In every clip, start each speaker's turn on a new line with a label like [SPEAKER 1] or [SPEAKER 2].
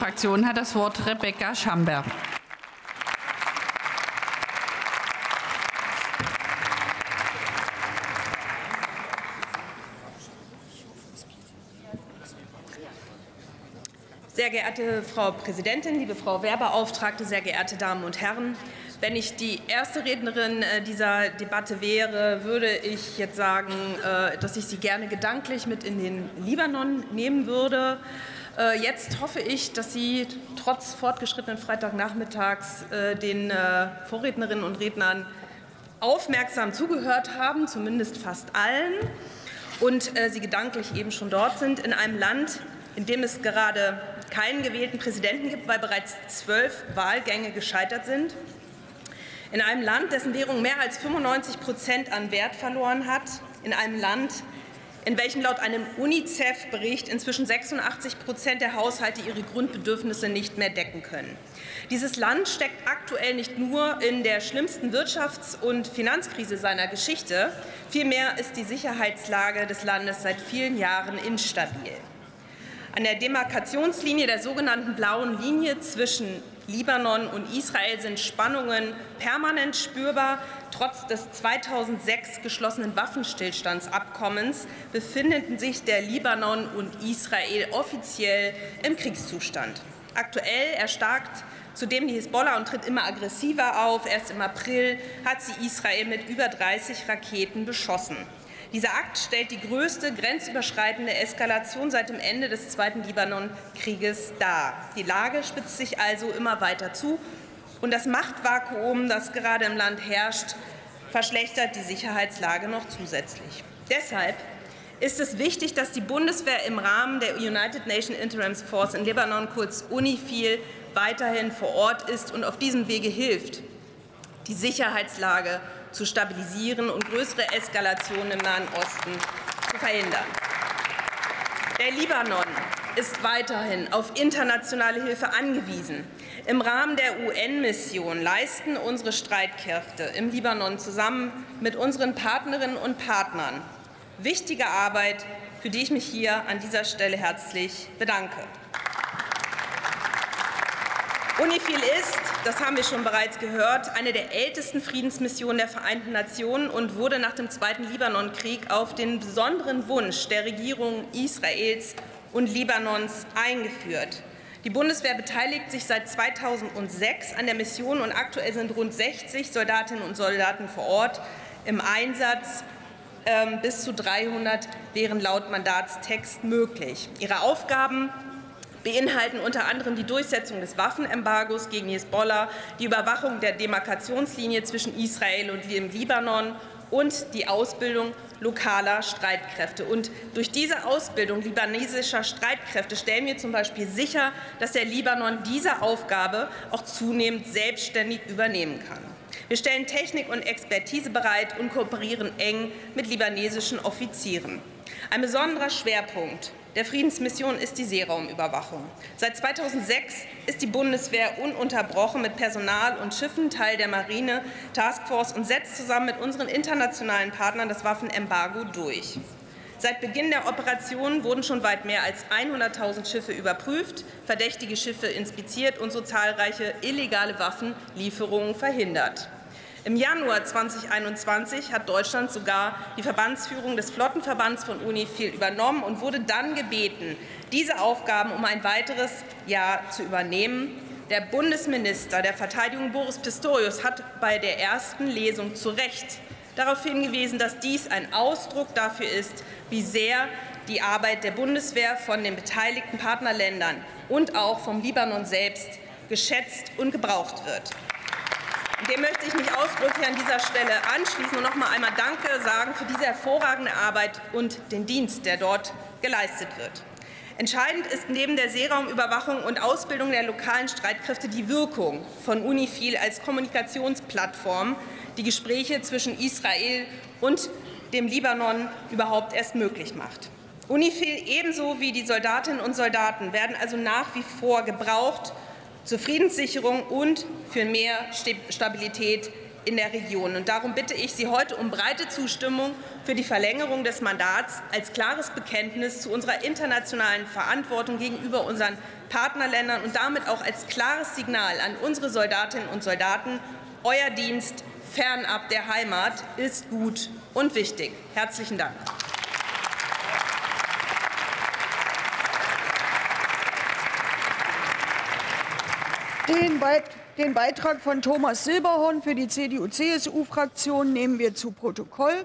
[SPEAKER 1] Fraktionen hat das Wort Rebecca Schamberg.
[SPEAKER 2] Sehr geehrte Frau Präsidentin, liebe Frau Wehrbeauftragte, sehr geehrte Damen und Herren! Wenn ich die erste Rednerin äh, dieser Debatte wäre, würde ich jetzt sagen, äh, dass ich Sie gerne gedanklich mit in den Libanon nehmen würde. Äh, jetzt hoffe ich, dass Sie trotz fortgeschrittenen Freitagnachmittags den Vorrednerinnen und Rednern aufmerksam zugehört haben, zumindest fast allen, und Sie gedanklich eben schon dort sind, in einem Land, in dem es gerade keinen gewählten Präsidenten gibt, weil bereits zwölf Wahlgänge gescheitert sind, in einem Land, dessen Währung mehr als 95 Prozent an Wert verloren hat, in einem Land, in welchem laut einem UNICEF-Bericht inzwischen 86 Prozent der Haushalte ihre Grundbedürfnisse nicht mehr decken können. Dieses Land steckt aktuell nicht nur in der schlimmsten Wirtschafts- und Finanzkrise seiner Geschichte, vielmehr ist die Sicherheitslage des Landes seit vielen Jahren instabil. An der Demarkationslinie der sogenannten blauen Linie zwischen Libanon und Israel sind Spannungen permanent spürbar. Trotz des 2006 geschlossenen Waffenstillstandsabkommens befinden sich der Libanon und Israel offiziell im Kriegszustand. Aktuell erstarkt zudem die Hisbollah und tritt immer aggressiver auf. Erst im April hat sie Israel mit über 30 Raketen beschossen. Dieser Akt stellt die größte grenzüberschreitende Eskalation seit dem Ende des Zweiten Libanon-Krieges dar. Die Lage spitzt sich also immer weiter zu, und das Machtvakuum, das gerade im Land herrscht, verschlechtert die Sicherheitslage noch zusätzlich. Deshalb ist es wichtig, dass die Bundeswehr im Rahmen der United Nations Interim Force in Libanon, kurz UNIFIL, weiterhin vor Ort ist und auf diesem Wege hilft, die Sicherheitslage zu stabilisieren und größere Eskalationen im Nahen Osten zu verhindern. Der Libanon ist weiterhin auf internationale Hilfe angewiesen. Im Rahmen der UN-Mission leisten unsere Streitkräfte im Libanon zusammen mit unseren Partnerinnen und Partnern wichtige Arbeit, für die ich mich hier an dieser Stelle herzlich bedanke. UNIFIL ist, das haben wir schon bereits gehört, eine der ältesten Friedensmissionen der Vereinten Nationen und wurde nach dem Zweiten Libanonkrieg auf den besonderen Wunsch der Regierung Israels und Libanons eingeführt. Die Bundeswehr beteiligt sich seit 2006 an der Mission und aktuell sind rund 60 Soldatinnen und Soldaten vor Ort im Einsatz. Ähm, bis zu 300 wären laut Mandatstext möglich. Ihre Aufgaben beinhalten unter anderem die Durchsetzung des Waffenembargos gegen Hezbollah, die Überwachung der Demarkationslinie zwischen Israel und dem Libanon und die Ausbildung lokaler Streitkräfte. Und durch diese Ausbildung libanesischer Streitkräfte stellen wir zum Beispiel sicher, dass der Libanon diese Aufgabe auch zunehmend selbstständig übernehmen kann. Wir stellen Technik und Expertise bereit und kooperieren eng mit libanesischen Offizieren. Ein besonderer Schwerpunkt der Friedensmission ist die Seeraumüberwachung. Seit 2006 ist die Bundeswehr ununterbrochen mit Personal und Schiffen Teil der Marine Taskforce und setzt zusammen mit unseren internationalen Partnern das Waffenembargo durch. Seit Beginn der Operation wurden schon weit mehr als 100.000 Schiffe überprüft, verdächtige Schiffe inspiziert und so zahlreiche illegale Waffenlieferungen verhindert. Im Januar 2021 hat Deutschland sogar die Verbandsführung des Flottenverbands von UNIFIL übernommen und wurde dann gebeten, diese Aufgaben um ein weiteres Jahr zu übernehmen. Der Bundesminister der Verteidigung Boris Pistorius hat bei der ersten Lesung zu Recht darauf hingewiesen, dass dies ein Ausdruck dafür ist, wie sehr die Arbeit der Bundeswehr von den beteiligten Partnerländern und auch vom Libanon selbst geschätzt und gebraucht wird. Dem möchte ich mich ausdrücklich an dieser Stelle anschließen und noch mal einmal Danke sagen für diese hervorragende Arbeit und den Dienst, der dort geleistet wird. Entscheidend ist neben der Seeraumüberwachung und Ausbildung der lokalen Streitkräfte die Wirkung von UNIFIL als Kommunikationsplattform, die Gespräche zwischen Israel und dem Libanon überhaupt erst möglich macht. UNIFIL ebenso wie die Soldatinnen und Soldaten werden also nach wie vor gebraucht zur Friedenssicherung und für mehr Stabilität in der Region. Und darum bitte ich Sie heute um breite Zustimmung für die Verlängerung des Mandats als klares Bekenntnis zu unserer internationalen Verantwortung gegenüber unseren Partnerländern und damit auch als klares Signal an unsere Soldatinnen und Soldaten, euer Dienst fernab der Heimat ist gut und wichtig. Herzlichen Dank.
[SPEAKER 3] Den, Beit den Beitrag von Thomas Silberhorn für die CDU-CSU-Fraktion nehmen wir zu Protokoll.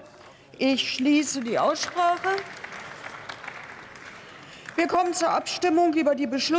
[SPEAKER 3] Ich schließe die Aussprache. Wir kommen zur Abstimmung über die Beschluss